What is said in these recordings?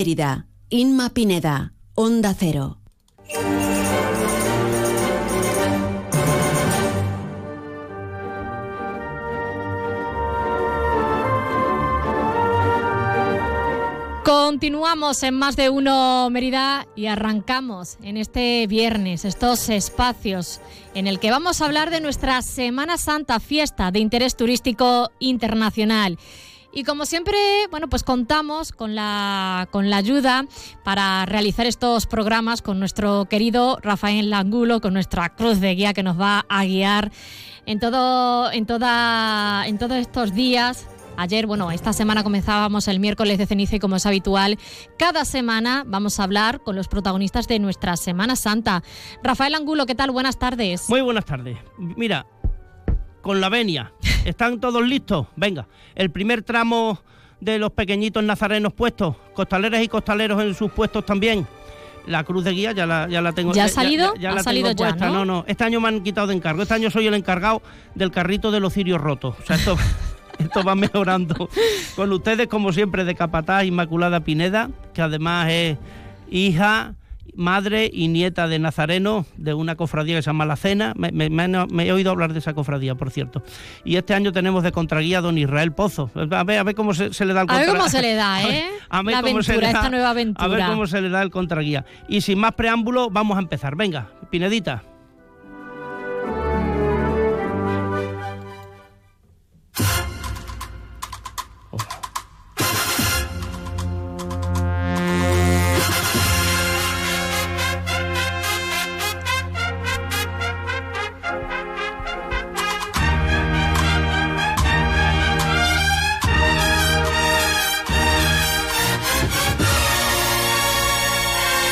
Mérida, Inma Pineda, Onda Cero. Continuamos en más de uno Mérida y arrancamos en este viernes estos espacios en el que vamos a hablar de nuestra Semana Santa, fiesta de interés turístico internacional. Y como siempre, bueno, pues contamos con la, con la ayuda para realizar estos programas con nuestro querido Rafael Langulo, con nuestra cruz de guía que nos va a guiar en todo, en toda, en todos estos días Ayer, bueno, esta semana comenzábamos el miércoles de ceniza y como es habitual, cada semana vamos a hablar con los protagonistas de nuestra Semana Santa. Rafael Angulo, ¿qué tal? Buenas tardes. Muy buenas tardes. Mira, con la venia, ¿están todos listos? Venga, el primer tramo de los pequeñitos nazarenos puestos, costaleras y costaleros en sus puestos también. La cruz de guía ya la, ya la tengo. ¿Ya ha salido? Ya, la salido tengo puesta. ¿no? no, no. Este año me han quitado de encargo. Este año soy el encargado del carrito de los cirios rotos. O sea, esto esto va mejorando. Con ustedes, como siempre, de Capataz Inmaculada Pineda, que además es hija, madre y nieta de Nazareno, de una cofradía que se llama La Cena. Me, me- me- me he oído hablar de esa cofradía, por cierto. Y este año tenemos de contraguía a don Israel Pozo. A ver, a ver cómo se, se le da el A ver cómo se le da, A ver- ¿eh? a ver La cómo se aventura, le da- esta nueva A ver aventura. cómo se le da el contraguía. Y sin más preámbulo, vamos a empezar. Venga, Pinedita.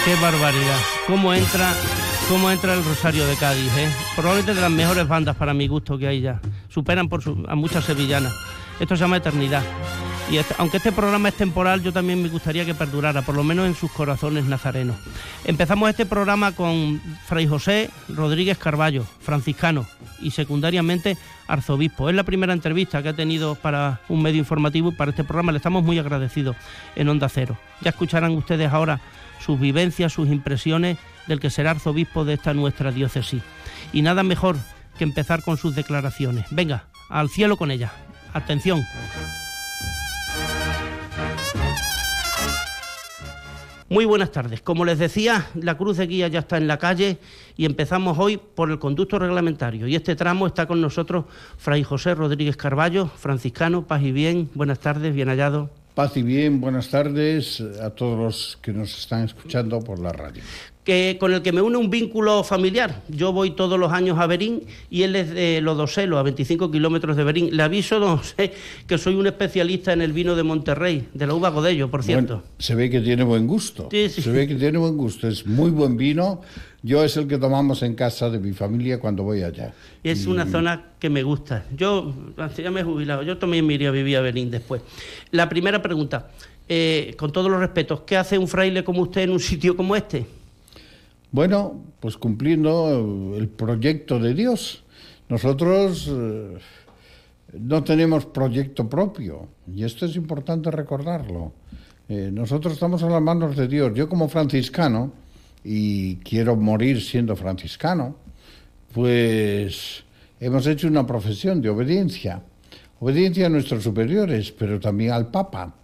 Qué barbaridad. ¿Cómo entra, cómo entra el Rosario de Cádiz? eh? Probablemente de las mejores bandas para mi gusto que hay ya. Superan por su- a muchas sevillanas. Esto se llama Eternidad. Y este- aunque este programa es temporal, yo también me gustaría que perdurara, por lo menos en sus corazones nazarenos. Empezamos este programa con Fray José Rodríguez Carballo, franciscano y secundariamente arzobispo. Es la primera entrevista que ha tenido para un medio informativo y para este programa. Le estamos muy agradecidos en Onda Cero. Ya escucharán ustedes ahora sus vivencias, sus impresiones del que será arzobispo de esta nuestra diócesis. Y nada mejor que empezar con sus declaraciones. Venga, al cielo con ella. Atención. Muy buenas tardes. Como les decía, la cruz de guía ya está en la calle y empezamos hoy por el conducto reglamentario. Y este tramo está con nosotros Fray José Rodríguez Carballo, franciscano, paz y bien. Buenas tardes, bien hallado. Paz y bien, buenas tardes a todos los que nos están escuchando por la radio. Que, con el que me une un vínculo familiar. Yo voy todos los años a Berín y él es de Lodoselo, a 25 kilómetros de Berín. Le aviso, don José, que soy un especialista en el vino de Monterrey, de la uva Godello, por cierto. Bueno, se ve que tiene buen gusto. Sí, sí. Se ve que tiene buen gusto. Es muy buen vino. Yo es el que tomamos en casa de mi familia cuando voy allá. Es una zona que me gusta. Yo ya me he jubilado, yo también me iría a vivir a Berín después. La primera pregunta, eh, con todos los respetos, ¿qué hace un fraile como usted en un sitio como este? Bueno, pues cumpliendo el proyecto de Dios. Nosotros eh, no tenemos proyecto propio y esto es importante recordarlo. Eh, nosotros estamos en las manos de Dios. Yo como franciscano, y quiero morir siendo franciscano, pues hemos hecho una profesión de obediencia. Obediencia a nuestros superiores, pero también al Papa.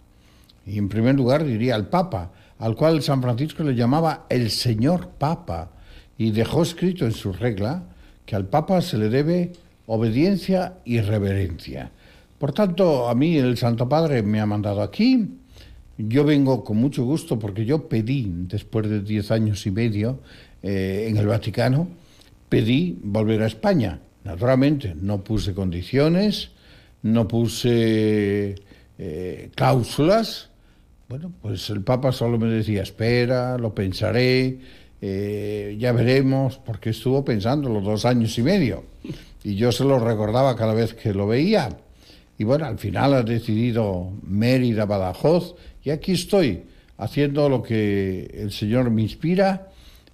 Y en primer lugar diría al Papa, al cual San Francisco le llamaba el Señor Papa, y dejó escrito en su regla que al Papa se le debe obediencia y reverencia. Por tanto, a mí el Santo Padre me ha mandado aquí. Yo vengo con mucho gusto porque yo pedí, después de diez años y medio eh, en el Vaticano, pedí volver a España. Naturalmente, no puse condiciones, no puse eh, cláusulas. Bueno, pues el Papa solo me decía, espera, lo pensaré, eh, ya veremos, porque estuvo pensando los dos años y medio. Y yo se lo recordaba cada vez que lo veía. Y bueno, al final ha decidido Mérida, Badajoz, y aquí estoy, haciendo lo que el Señor me inspira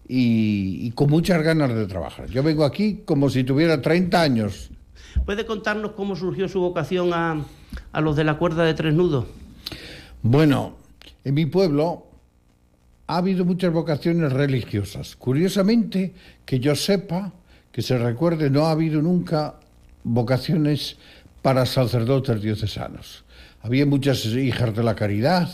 y, y con muchas ganas de trabajar. Yo vengo aquí como si tuviera 30 años. ¿Puede contarnos cómo surgió su vocación a, a los de la cuerda de tres nudos? Bueno, en mi pueblo ha habido muchas vocaciones religiosas. Curiosamente, que yo sepa, que se recuerde, no ha habido nunca vocaciones para sacerdotes diocesanos. Había muchas hijas de la caridad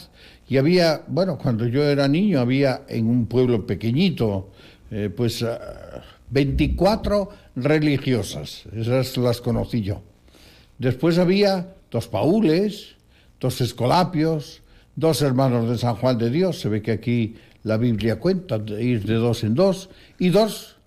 y había, bueno, cuando yo era niño había en un pueblo pequeñito, eh, pues 24 ah, religiosas, esas las conocí yo. Después había dos paules, dos escolapios, dos hermanos de San Juan de Dios, se ve que aquí la Biblia cuenta ir de dos en dos, y dos,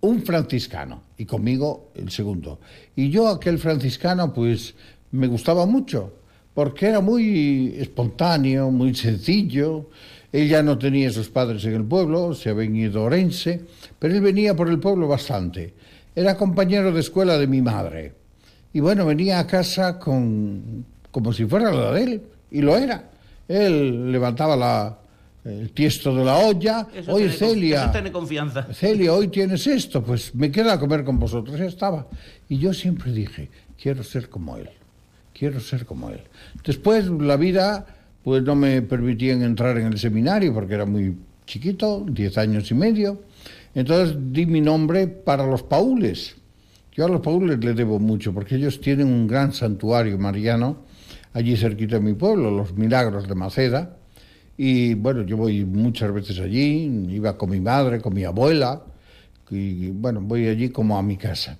un franciscano, y conmigo el segundo. Y yo aquel franciscano pues me gustaba mucho, porque era muy espontáneo, muy sencillo, ella no tenía sus padres en el pueblo, se había ido a Orense, pero él venía por el pueblo bastante. Era compañero de escuela de mi madre. Y bueno, venía a casa con, como si fuera la de él, y lo era. Él levantaba la, el tiesto de la olla. hoy Celia. confianza. Celia, hoy tienes esto, pues me queda a comer con vosotros. Ya estaba. Y yo siempre dije, quiero ser como él. Quiero ser como él. Después la vida, pues no me permitían entrar en el seminario porque era muy chiquito, diez años y medio. Entonces di mi nombre para los paules. Yo a los paules les debo mucho porque ellos tienen un gran santuario mariano allí cerquita de mi pueblo, los Milagros de Maceda. Y bueno, yo voy muchas veces allí, iba con mi madre, con mi abuela, y bueno, voy allí como a mi casa.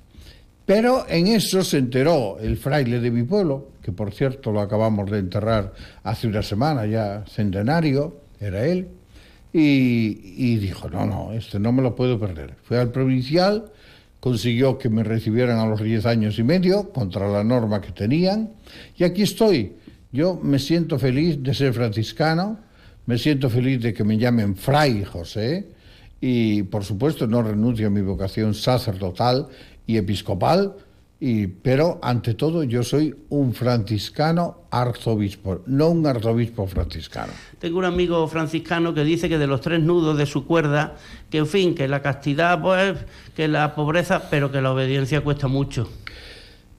Pero en eso se enteró el fraile de mi pueblo, que por cierto lo acabamos de enterrar hace una semana, ya centenario, era él, y, y dijo, no, no, este no me lo puedo perder. Fue al provincial, consiguió que me recibieran a los 10 años y medio, contra la norma que tenían, y aquí estoy. Yo me siento feliz de ser franciscano, me siento feliz de que me llamen Fray José, y por supuesto no renuncio a mi vocación sacerdotal y episcopal, y, pero ante todo yo soy un franciscano arzobispo, no un arzobispo franciscano. Tengo un amigo franciscano que dice que de los tres nudos de su cuerda, que en fin, que la castidad, pues, que la pobreza, pero que la obediencia cuesta mucho.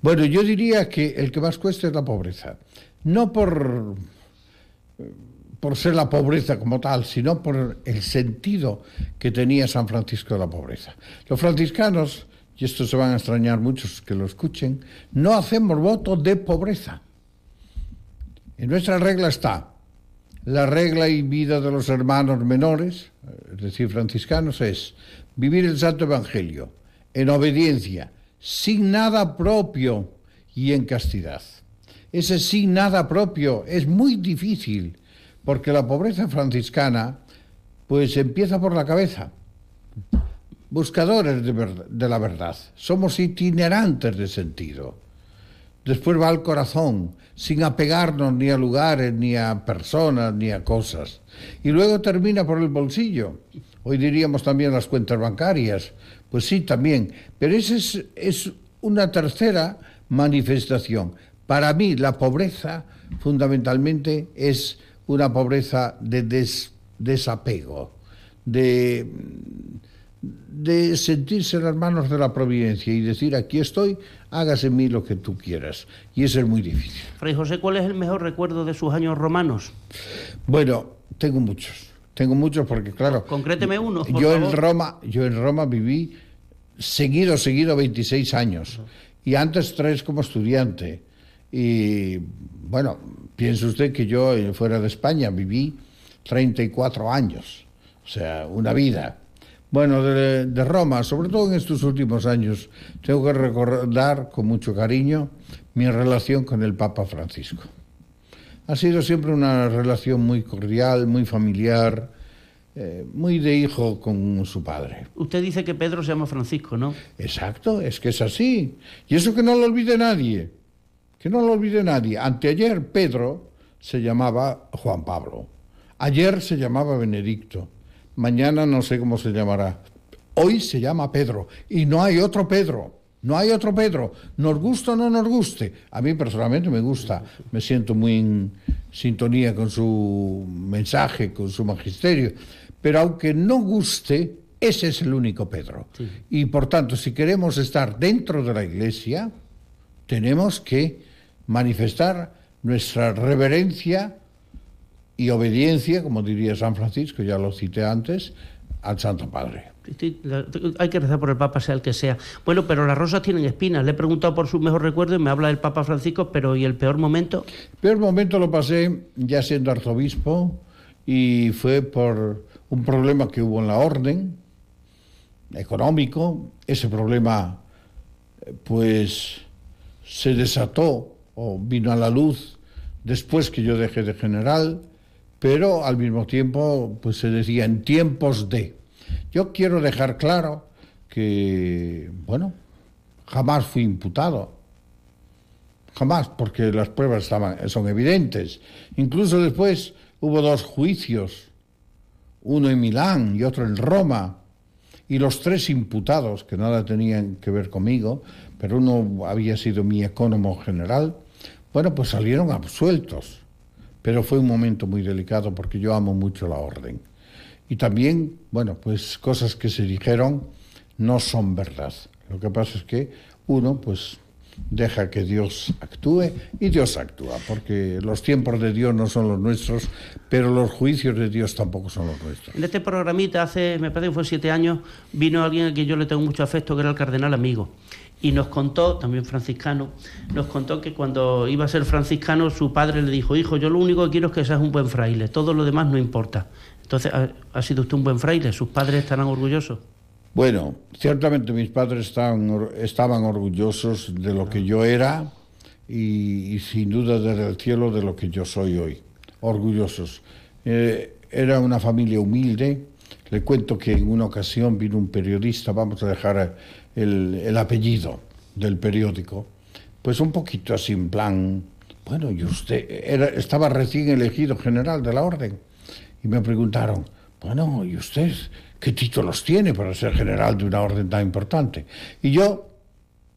Bueno, yo diría que el que más cuesta es la pobreza. No por, por ser la pobreza como tal, sino por el sentido que tenía San Francisco de la pobreza. Los franciscanos y esto se van a extrañar muchos que lo escuchen, no hacemos voto de pobreza. En nuestra regla está, la regla y vida de los hermanos menores, es decir, franciscanos, es vivir el Santo Evangelio en obediencia, sin nada propio y en castidad. Ese sin nada propio es muy difícil, porque la pobreza franciscana pues empieza por la cabeza buscadores de, la verdad, somos itinerantes de sentido. Después va al corazón, sin apegarnos ni a lugares, ni a personas, ni a cosas. Y luego termina por el bolsillo. Hoy diríamos también las cuentas bancarias. Pues sí, también. Pero esa es, una tercera manifestación. Para mí la pobreza fundamentalmente es una pobreza de desapego, de de sentirse en las manos de la providencia y decir aquí estoy, hágase en mí lo que tú quieras. Y eso es muy difícil. Fray José, ¿cuál es el mejor recuerdo de sus años romanos? Bueno, tengo muchos. Tengo muchos porque, claro. Concréteme uno. yo en Roma, yo en Roma viví seguido, seguido 26 años. Y antes tres como estudiante. Y bueno, piense usted que yo eh, fuera de España viví 34 años. O sea, una vida. Bueno, de, Roma, sobre todo en estos últimos años, tengo que recordar con mucho cariño mi relación con el Papa Francisco. Ha sido siempre una relación muy cordial, muy familiar, eh, muy de hijo con su padre. Usted dice que Pedro se llama Francisco, ¿no? Exacto, es que es así. Y eso que no lo olvide nadie, que no lo olvide nadie. Anteayer Pedro se llamaba Juan Pablo, ayer se llamaba Benedicto. Mañana no sé cómo se llamará. Hoy se llama Pedro y no hay otro Pedro. No hay otro Pedro. Nos gusta o no nos guste. A mí personalmente me gusta. Me siento muy en sintonía con su mensaje, con su magisterio. Pero aunque no guste, ese es el único Pedro. Y por tanto, si queremos estar dentro de la iglesia, tenemos que manifestar nuestra reverencia y obediencia, como diría San Francisco, ya lo cité antes, al Santo Padre. Hay que rezar por el Papa, sea el que sea. Bueno, pero las rosas tienen espinas. Le he preguntado por su mejor recuerdo y me habla del Papa Francisco, pero ¿y el peor momento? El peor momento lo pasé ya siendo arzobispo y fue por un problema que hubo en la orden económico. Ese problema, pues, se desató o vino a la luz después que yo dejé de general, pero al mismo tiempo, pues se decía en tiempos de. Yo quiero dejar claro que, bueno, jamás fui imputado. Jamás, porque las pruebas estaban, son evidentes. Incluso después hubo dos juicios, uno en Milán y otro en Roma, y los tres imputados, que nada tenían que ver conmigo, pero uno había sido mi ecónomo general, bueno, pues salieron absueltos. Pero fue un momento muy delicado porque yo amo mucho la orden. Y también, bueno, pues cosas que se dijeron no son verdad. Lo que pasa es que uno, pues, deja que Dios actúe y Dios actúa, porque los tiempos de Dios no son los nuestros, pero los juicios de Dios tampoco son los nuestros. En este programita, hace, me parece que fue siete años, vino alguien a quien yo le tengo mucho afecto, que era el cardenal amigo y nos contó, también franciscano, nos contó que cuando iba a ser franciscano su padre le dijo, hijo, yo lo único que quiero es que seas un buen fraile, todo lo demás no importa. Entonces, ¿ha, sido usted un buen fraile? ¿Sus padres estarán orgullosos? Bueno, ciertamente mis padres estaban, estaban orgullosos de lo que yo era y, sin duda desde el cielo de lo que yo soy hoy. Orgullosos. Eh, era una familia humilde. Le cuento que en una ocasión vino un periodista, vamos a dejar el, apellido del periódico, pues un poquito así en plan, bueno, y usted estaba recién elegido general de la orden. Y me preguntaron, bueno, ¿y usted qué títulos tiene para ser general de una orden tan importante? Y yo,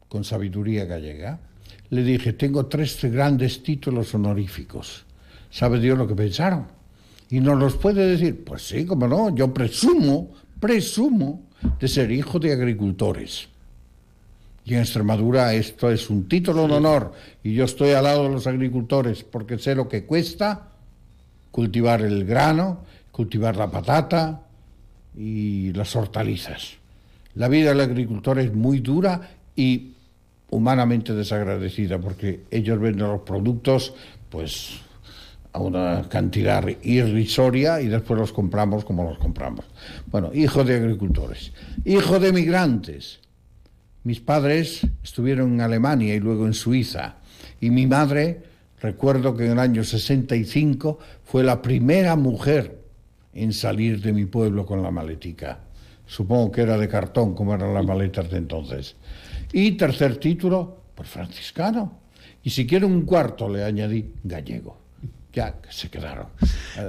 con sabiduría gallega, le dije, tengo tres grandes títulos honoríficos. ¿Sabe Dios lo que pensaron? ¿Y no los puede decir? Pues sí, como no, yo presumo, presumo de ser hijo de agricultores. Y en Extremadura esto es un título de honor y yo estoy al lado de los agricultores porque sé lo que cuesta cultivar el grano, cultivar la patata y las hortalizas. La vida del agricultor es muy dura y humanamente desagradecida porque ellos venden los productos pues a una cantidad irrisoria y después los compramos como los compramos. Bueno, hijo de agricultores, hijo de migrantes. Mis padres estuvieron en Alemania y luego en Suiza y mi madre, recuerdo que en el año 65 fue la primera mujer en salir de mi pueblo con la maletica. Supongo que era de cartón como eran las maletas de entonces. Y tercer título, pues franciscano. Y si quiero un cuarto le añadí gallego ya se quedaron.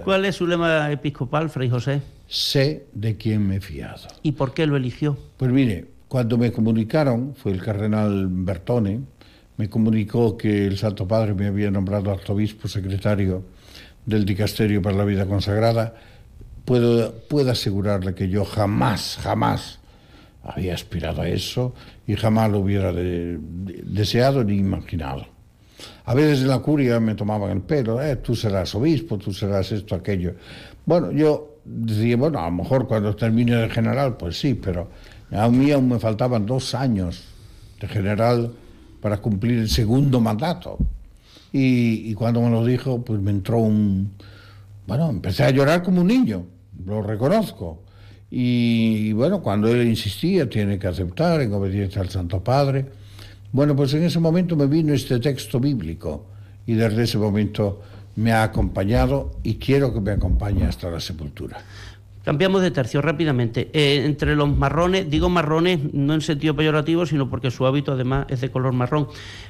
¿Cuál es su lema episcopal, Fray José? Sé de quién me he fiado. ¿Y por qué lo eligió? Pues mire, cuando me comunicaron, fue el cardenal Bertone, me comunicó que el Santo Padre me había nombrado arzobispo secretario del Dicasterio para la Vida Consagrada, puedo, puedo asegurarle que yo jamás, jamás había aspirado a eso y jamás lo hubiera deseado ni imaginado. A veces en la curia me tomaban el pelo, eh, tú serás obispo, tú serás esto, aquello. Bueno, yo decía, bueno, a lo mejor cuando termine de general, pues sí, pero a mí aún me faltaban dos años de general para cumplir el segundo mandato. Y, cuando me lo dijo, pues me entró un... Bueno, empecé a llorar como un niño, lo reconozco. y bueno, cuando él insistía, tiene que aceptar en obediencia al Santo Padre. Bueno, pues en ese momento me vino este texto bíblico y desde ese momento me ha acompañado y quiero que me acompañe hasta la sepultura. Cambiamos de tercio rápidamente. Eh, entre los marrones, digo marrones no en sentido peyorativo, sino porque su hábito además es de color marrón,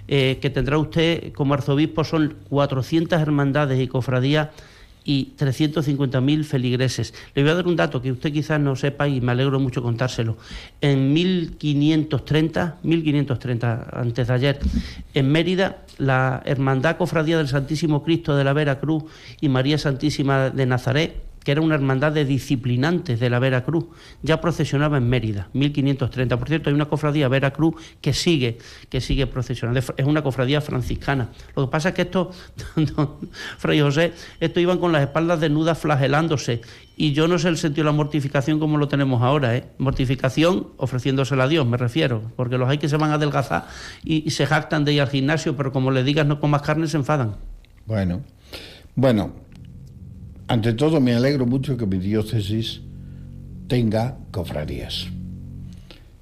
eh, que tendrá usted como arzobispo son 400 hermandades y cofradías y 350.000 feligreses. Le voy a dar un dato que usted quizás no sepa y me alegro mucho contárselo. En 1530, 1530 antes de ayer, en Mérida, la Hermandad Cofradía del Santísimo Cristo de la Vera Cruz y María Santísima de Nazaret que era una hermandad de disciplinantes de la Veracruz, ya procesionaba en Mérida, 1530. Por cierto, hay una cofradía Veracruz que sigue, que sigue procesionando. Es una cofradía franciscana. Lo que pasa es que esto, Fray José, esto iban con las espaldas desnudas flagelándose. Y yo no sé el sentido de la mortificación como lo tenemos ahora, ¿eh? Mortificación ofreciéndosela a Dios, me refiero, porque los hay que se van a adelgazar y, se jactan de ir al gimnasio, pero como le digas no comas carne, se enfadan. Bueno, bueno, ante todo me alegro mucho que mi diócesis tenga cofradías.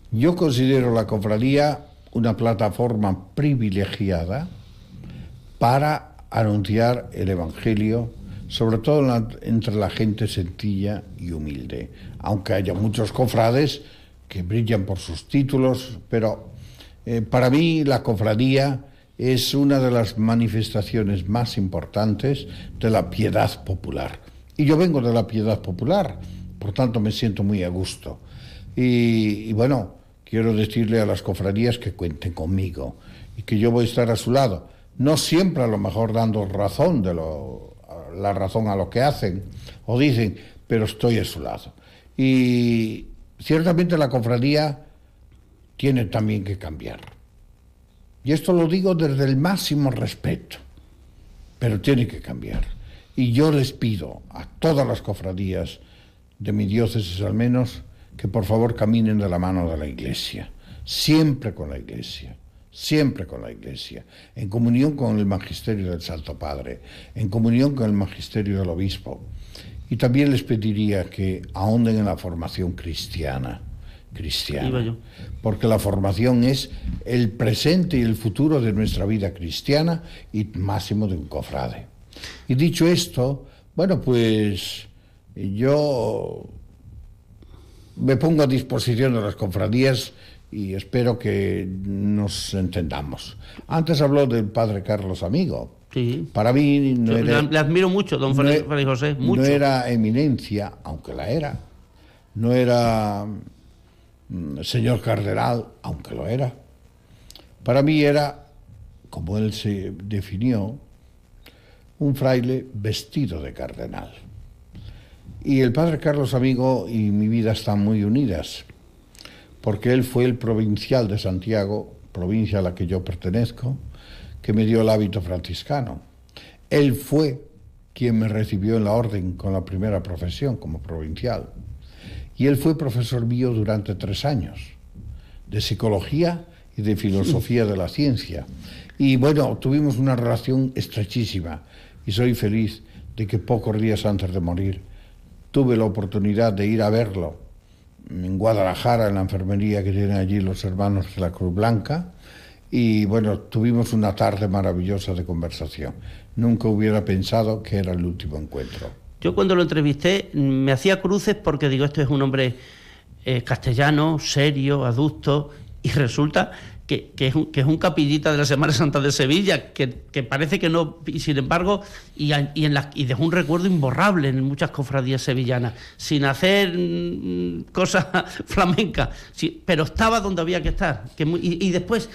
Yo considero la cofradía una plataforma privilegiada para anunciar el Evangelio, sobre todo entre la gente sencilla y humilde, aunque haya muchos cofrades que brillan por sus títulos, pero eh, para mí la cofradía es una de las manifestaciones más importantes de la piedad popular. Y yo vengo de la piedad popular, por tanto me siento muy a gusto. Y, y, bueno, quiero decirle a las cofradías que cuenten conmigo y que yo voy a estar a su lado. No siempre a lo mejor dando razón de lo, la razón a lo que hacen o dicen, pero estoy a su lado. Y ciertamente la cofradía tiene también que cambiar. Y esto lo digo desde el máximo respeto, pero tiene que cambiar. Y yo les pido a todas las cofradías de mi diócesis al menos que por favor caminen de la mano de la Iglesia, siempre con la Iglesia, siempre con la Iglesia, en comunión con el magisterio del Santo Padre, en comunión con el magisterio del Obispo. Y también les pediría que ahonden en la formación cristiana cristiana. Porque la formación es el presente y el futuro de nuestra vida cristiana y máximo de un cofrade. Y dicho esto, bueno, pues yo me pongo a disposición de las cofradías y espero que nos entendamos. Antes habló del padre Carlos Amigo. Sí. Para mí no era, le, admiro mucho, don no, Fray José. Mucho. No era eminencia, aunque la era. No era señor cardenal, aunque lo era. Para mí era, como él se definió, un fraile vestido de cardenal. Y el padre Carlos Amigo y mi vida están muy unidas, porque él fue el provincial de Santiago, provincia a la que yo pertenezco, que me dio el hábito franciscano. Él fue quien me recibió en la orden con la primera profesión como provincial. Y él fue profesor mío durante tres años, de psicología y de filosofía de la ciencia. Y bueno, tuvimos una relación estrechísima y soy feliz de que pocos días antes de morir tuve la oportunidad de ir a verlo en Guadalajara, en la enfermería que tienen allí los hermanos de la Cruz Blanca. Y bueno, tuvimos una tarde maravillosa de conversación. Nunca hubiera pensado que era el último encuentro. Yo cuando lo entrevisté me hacía cruces porque digo, esto es un hombre eh, castellano, serio, adusto, y resulta que, que, es un, que, es un, capillita de la Semana Santa de Sevilla, que, que parece que no, y sin embargo, y, y, en la, y dejó un recuerdo imborrable en muchas cofradías sevillanas, sin hacer mmm, cosas flamencas, sí, pero estaba donde había que estar. Que, y, y después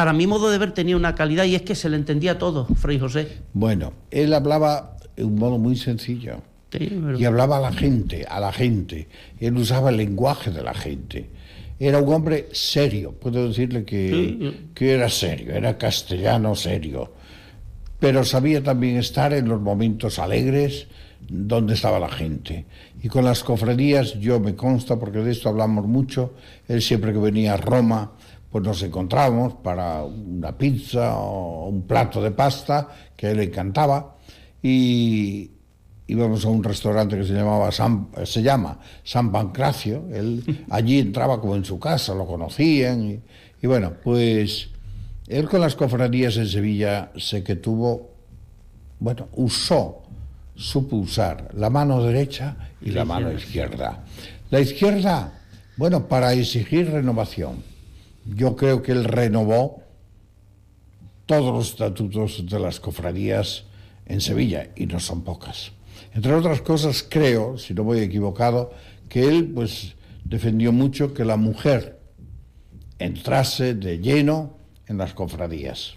para mi modo de ver tenía una calidad y es que se le entendía todo, Fray José. Bueno, él hablaba de un modo muy sencillo. Sí, pero... Y hablaba a la gente, a la gente. Él usaba el lenguaje de la gente. Era un hombre serio, puedo decirle que, Sí. que era serio, era castellano serio. Pero sabía también estar en los momentos alegres donde estaba la gente. Y con las cofradías, yo me consta, porque de esto hablamos mucho, él siempre que venía a Roma, pues nos encontrábamos para una pizza o un plato de pasta que a él le encantaba y íbamos a un restaurante que se llamaba San, se llama San Pancracio él allí entraba como en su casa lo conocían y, y bueno pues él con las cofradías en Sevilla sé que tuvo bueno usó supo usar la mano derecha y la mano izquierda. La izquierda bueno para exigir renovación. Yo creo que él renovó todos los estatutos de las cofradías en Sevilla, y no son pocas. Entre otras cosas, creo, si no voy equivocado, que él pues defendió mucho que la mujer entrase de lleno en las cofradías.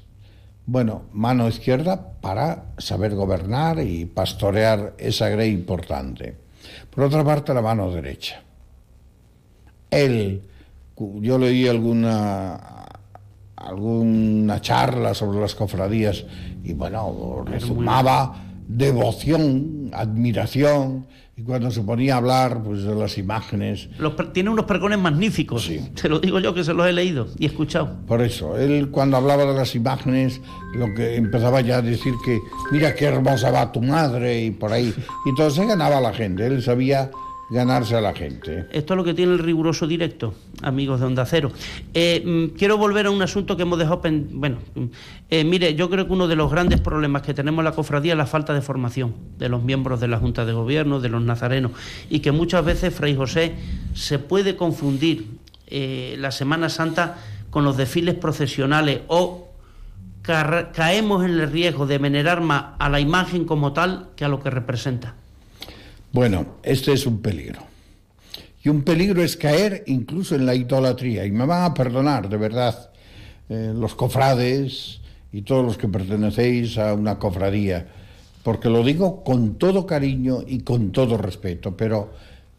Bueno, mano izquierda para saber gobernar y pastorear esa grey importante. Por otra parte, la mano derecha. Él, yo leí alguna, alguna charla sobre las cofradías y bueno, resumaba devoción, admiración, y cuando se ponía a hablar pues, de las imágenes. tiene unos pregones magníficos, sí. te lo digo yo que se los he leído y escuchado. Por eso, él cuando hablaba de las imágenes, lo que empezaba ya a decir que, mira qué hermosa va tu madre y por ahí. Y entonces ganaba la gente, él sabía ganarse a la gente. Esto es lo que tiene el riguroso directo, amigos de Onda Cero. Eh, mm, quiero volver a un asunto que hemos dejado... Bueno, mm, eh, mire, yo creo que uno de los grandes problemas que tenemos en la cofradía es la falta de formación de los miembros de la Junta de Gobierno, de los nazarenos, y que muchas veces, Fray José, se puede confundir eh, la Semana Santa con los desfiles procesionales o caemos en el riesgo de venerar más a la imagen como tal que a lo que representa. Bueno, este es un peligro. Y un peligro es caer incluso en la idolatría. Y me van a perdonar, de verdad, eh, los cofrades y todos los que pertenecéis a una cofradía, porque lo digo con todo cariño y con todo respeto, pero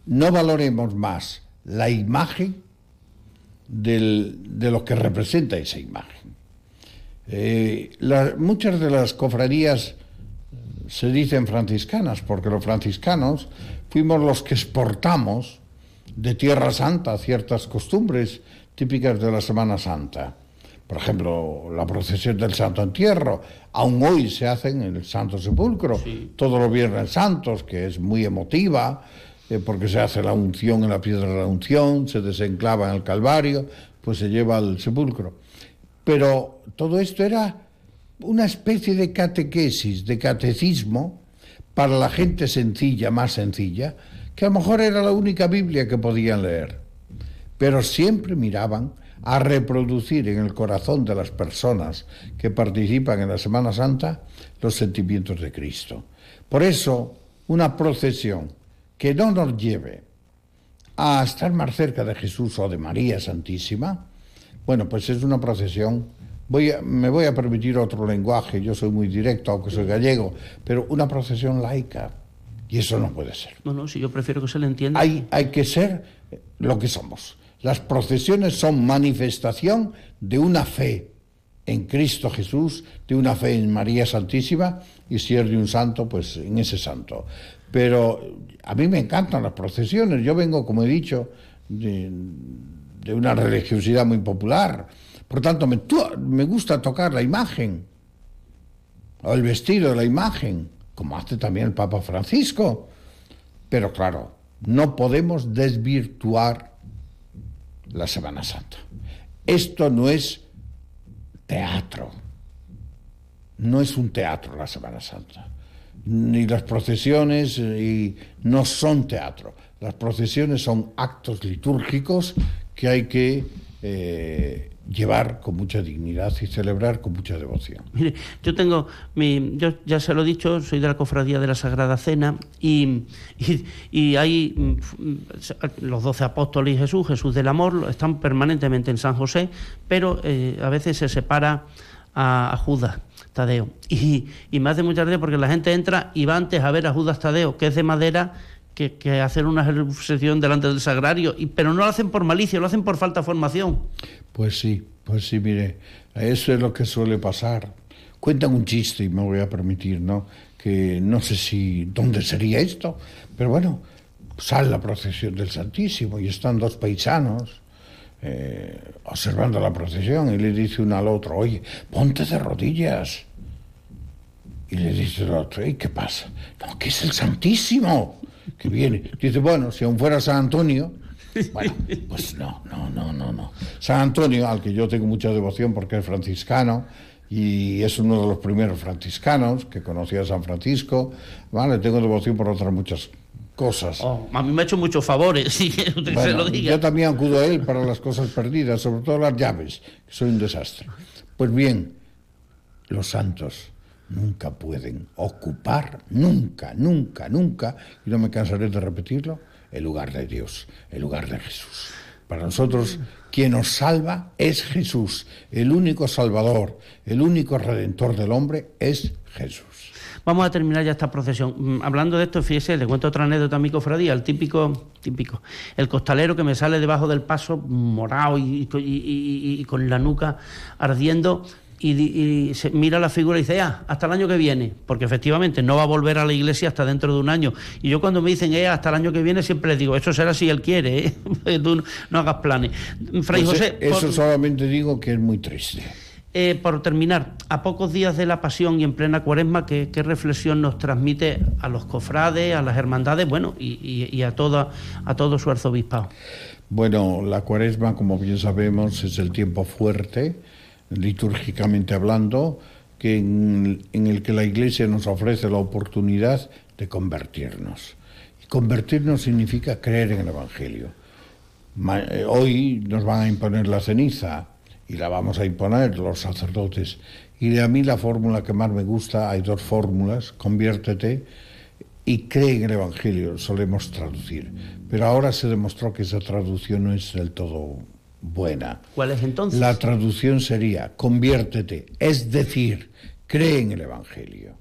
no valoremos más la imagen de lo que representa esa imagen. Eh, muchas de las cofradías se dicen franciscanas, porque los franciscanos fuimos los que exportamos de Tierra Santa ciertas costumbres típicas de la Semana Santa. Por ejemplo, la procesión del Santo Entierro, aún hoy se hace en el Santo Sepulcro, todos los Viernes Santos, que es muy emotiva, eh, porque se hace la unción en la piedra de la unción, se desenclava en el Calvario, pues se lleva al sepulcro. Pero todo esto era una especie de catequesis, de catecismo para la gente sencilla, más sencilla, que a lo mejor era la única Biblia que podían leer. Pero siempre miraban a reproducir en el corazón de las personas que participan en la Semana Santa los sentimientos de Cristo. Por eso, una procesión que no nos lleve a estar más cerca de Jesús o de María Santísima, bueno, pues es una procesión Voy me voy a permitir otro lenguaje, yo soy muy directo, aunque soy gallego, pero una procesión laica. Y eso no puede ser. No, no, si yo prefiero que se le entienda. Hay, hay que ser lo que somos. Las procesiones son manifestación de una fe en Cristo Jesús, de una fe en María Santísima, y si es de un santo, pues en ese santo. Pero a mí me encantan las procesiones. Yo vengo, como he dicho, de, de una religiosidad muy popular por tanto, me, gusta tocar la imagen, o el vestido de la imagen, como hace también el Papa Francisco. Pero claro, no podemos desvirtuar la Semana Santa. Esto no es teatro. No es un teatro la Semana Santa. Ni las procesiones y no son teatro. Las procesiones son actos litúrgicos que hay que eh, llevar con mucha dignidad y celebrar con mucha devoción. Mire, yo tengo, mi, yo ya se lo he dicho, soy de la cofradía de la Sagrada Cena y, y, hay mm, los doce apóstoles y Jesús, Jesús del Amor, están permanentemente en San José, pero eh, a veces se separa a, Judas. Tadeo. Y, y me hace mucha gracia porque la gente entra y va antes a ver a Judas Tadeo, que es de madera, que, que hacer una sesión delante del sagrario, y, pero no lo hacen por malicia, lo hacen por falta de formación. Pues sí, pues sí, mire, eso es lo que suele pasar. Cuentan un chiste y me voy a permitir, ¿no? Que no sé si dónde sería esto, pero bueno, sale la procesión del Santísimo y están dos paisanos eh, observando la procesión y le dice uno al otro, oye, ponte de rodillas. Y le dice el otro, ¿y qué pasa? No, que es el Santísimo que viene. Dice, bueno, si aún fuera San Antonio, bueno, pues no, no, no, no, no. San Antonio, al que yo tengo mucha devoción porque es franciscano y es uno de los primeros franciscanos que conocía a San Francisco, ¿vale? Tengo devoción por otras muchas cosas. Oh, a mí me ha hecho muchos favores, si usted se lo diga. Yo también acudo a él para las cosas perdidas, sobre todo las llaves, que soy un desastre. Pues bien, los santos nunca pueden ocupar, nunca, nunca, nunca, y no me cansaré de repetirlo, el lugar de Dios, el lugar de Jesús. Para nosotros, quien nos salva es Jesús, el único salvador, el único redentor del hombre es Jesús. Vamos a terminar ya esta procesión. Mm, hablando de esto, fíjese, le cuento otra anécdota a mi cofradía, el típico, típico, el costalero que me sale debajo del paso morado y, y con la nuca ardiendo y, se mira la figura y dice, ah, hasta el año que viene, porque efectivamente no va a volver a la iglesia hasta dentro de un año. Y yo cuando me dicen, eh, hasta el año que viene, siempre les digo, eso será si él quiere, ¿eh? Tú no, hagas planes. Fray pues, José. Eh, eso solamente digo que es muy triste. Eh, por terminar, a pocos días de la pasión y en plena cuaresma, ¿qué, reflexión nos transmite a los cofrades, a las hermandades, bueno, y, y a, toda, a todo su arzobispado? Bueno, la cuaresma, como bien sabemos, es el tiempo fuerte litúrgicamente hablando, que en, el que la Iglesia nos ofrece la oportunidad de convertirnos. Y convertirnos significa creer en el Evangelio. Eh, hoy nos van a imponer la ceniza y la vamos a imponer los sacerdotes. Y de a mí la fórmula que más me gusta, hay dos fórmulas, conviértete y cree en el Evangelio, solemos traducir. Pero ahora se demostró que esa traducción no es del todo buena. ¿Cuál es entonces? La traducción sería, conviértete, es decir, cree en el Evangelio.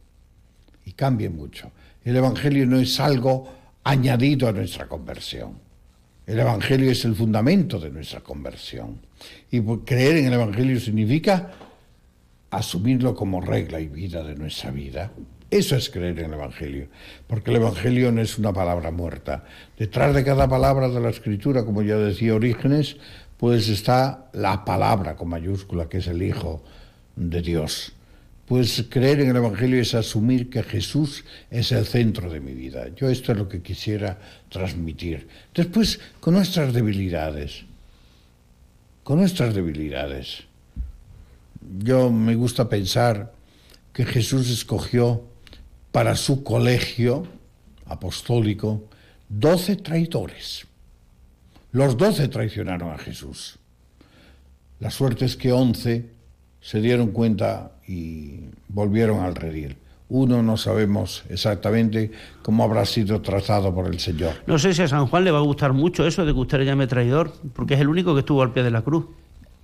Y cambie mucho. El Evangelio no es algo añadido a nuestra conversión. El Evangelio es el fundamento de nuestra conversión. Y creer en el Evangelio significa asumirlo como regla y vida de nuestra vida. Eso es creer en el Evangelio, porque el Evangelio no es una palabra muerta. Detrás de cada palabra de la Escritura, como ya decía Orígenes, pues está la palabra con mayúscula, que es el Hijo de Dios. Pues creer en el Evangelio es asumir que Jesús es el centro de mi vida. Yo esto es lo que quisiera transmitir. Después, con nuestras debilidades, con nuestras debilidades. Yo me gusta pensar que Jesús escogió para su colegio apostólico doce traidores los doce traicionaron a Jesús. La suerte es que once se dieron cuenta y volvieron al redil. Uno no sabemos exactamente cómo habrá sido trazado por el Señor. No sé si a San Juan le va a gustar mucho eso de que usted le llame traidor, porque es el único que estuvo al pie de la cruz.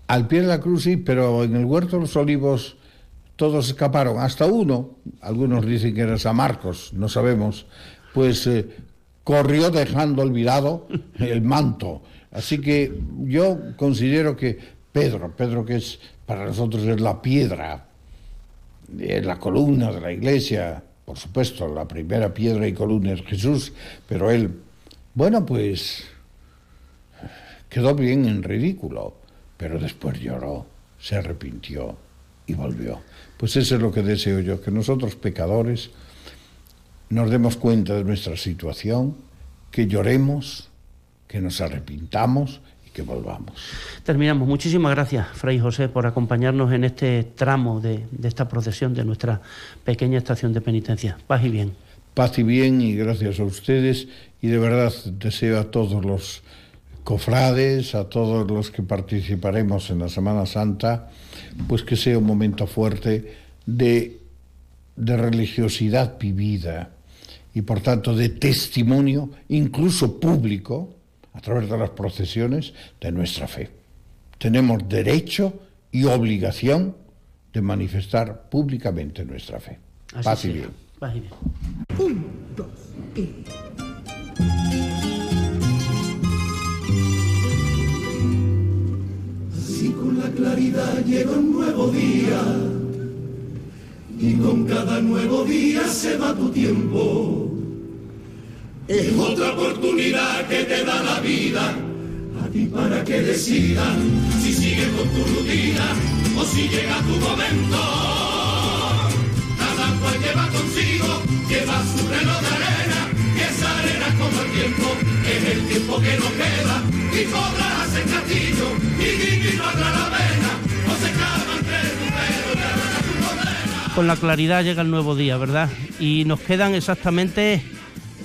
Al pie de la cruz sí, pero en el huerto de los olivos todos escaparon, hasta uno, algunos dicen que era San Marcos, no sabemos, pues eh, corrió dejando olvidado el manto. Así que yo considero que Pedro, Pedro que es para nosotros es la piedra, es la columna de la iglesia, por supuesto, la primera piedra y columna es Jesús, pero él, bueno, pues quedó bien en ridículo, pero después lloró, se arrepintió y volvió. Pues eso es lo que deseo yo, que nosotros pecadores, nos demos cuenta de nuestra situación, que lloremos, que nos arrepintamos y que volvamos. Terminamos. Muchísimas gracias, Fray José, por acompañarnos en este tramo de, esta procesión de nuestra pequeña estación de penitencia. Paz y bien. Paz y bien y gracias a ustedes y de verdad deseo a todos los cofrades, a todos los que participaremos en la Semana Santa, pues que sea un momento fuerte de, de religiosidad vivida, y por tanto de testimonio, incluso público, a través de las procesiones, de nuestra fe. Tenemos derecho y obligación de manifestar públicamente nuestra fe. Paz y bien. Paz y bien. Un, dos, y... Así con la claridad llega un nuevo día y con cada nuevo día se va tu tiempo. Es otra oportunidad que te da la vida a ti para que decidas si sigues con tu rutina o si llega tu momento. Cada cual lleva consigo, lleva su reloj de arena y esa arena como el tiempo es el tiempo que nos queda y podrás en castillo con la claridad llega el nuevo día, ¿verdad? Y nos quedan exactamente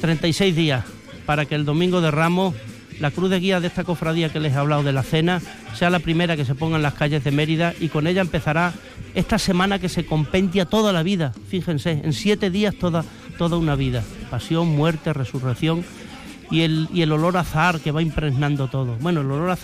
36 días para que el domingo de Ramos la cruz de guía de esta cofradía que les he hablado de la cena sea la primera que se ponga en las calles de Mérida y con ella empezará esta semana que se compendia toda la vida. Fíjense, en siete días toda, toda una vida. Pasión, muerte, resurrección y el, y el olor a azar que va impregnando todo. Bueno, el olor a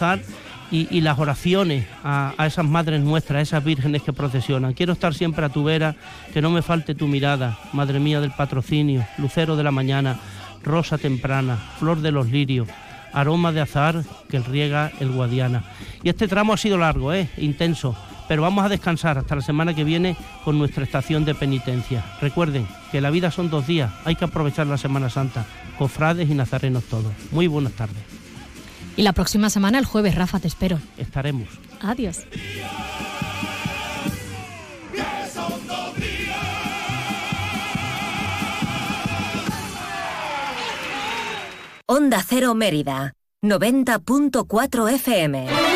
y, las oraciones a, a, esas madres nuestras, a esas vírgenes que procesionan. Quiero estar siempre a tu vera, que no me falte tu mirada, Madre mía del patrocinio, lucero de la mañana, rosa temprana, flor de los lirios, aroma de azar que riega el Guadiana. Y este tramo ha sido largo, ¿eh? intenso, pero vamos a descansar hasta la semana que viene con nuestra estación de penitencia. Recuerden que la vida son dos días, hay que aprovechar la Semana Santa, cofrades y nazarenos todos. Muy buenas tardes. Y la próxima semana, el jueves, Rafa, te espero. Estaremos. Adiós. Onda Cero Mérida, 90.4 FM.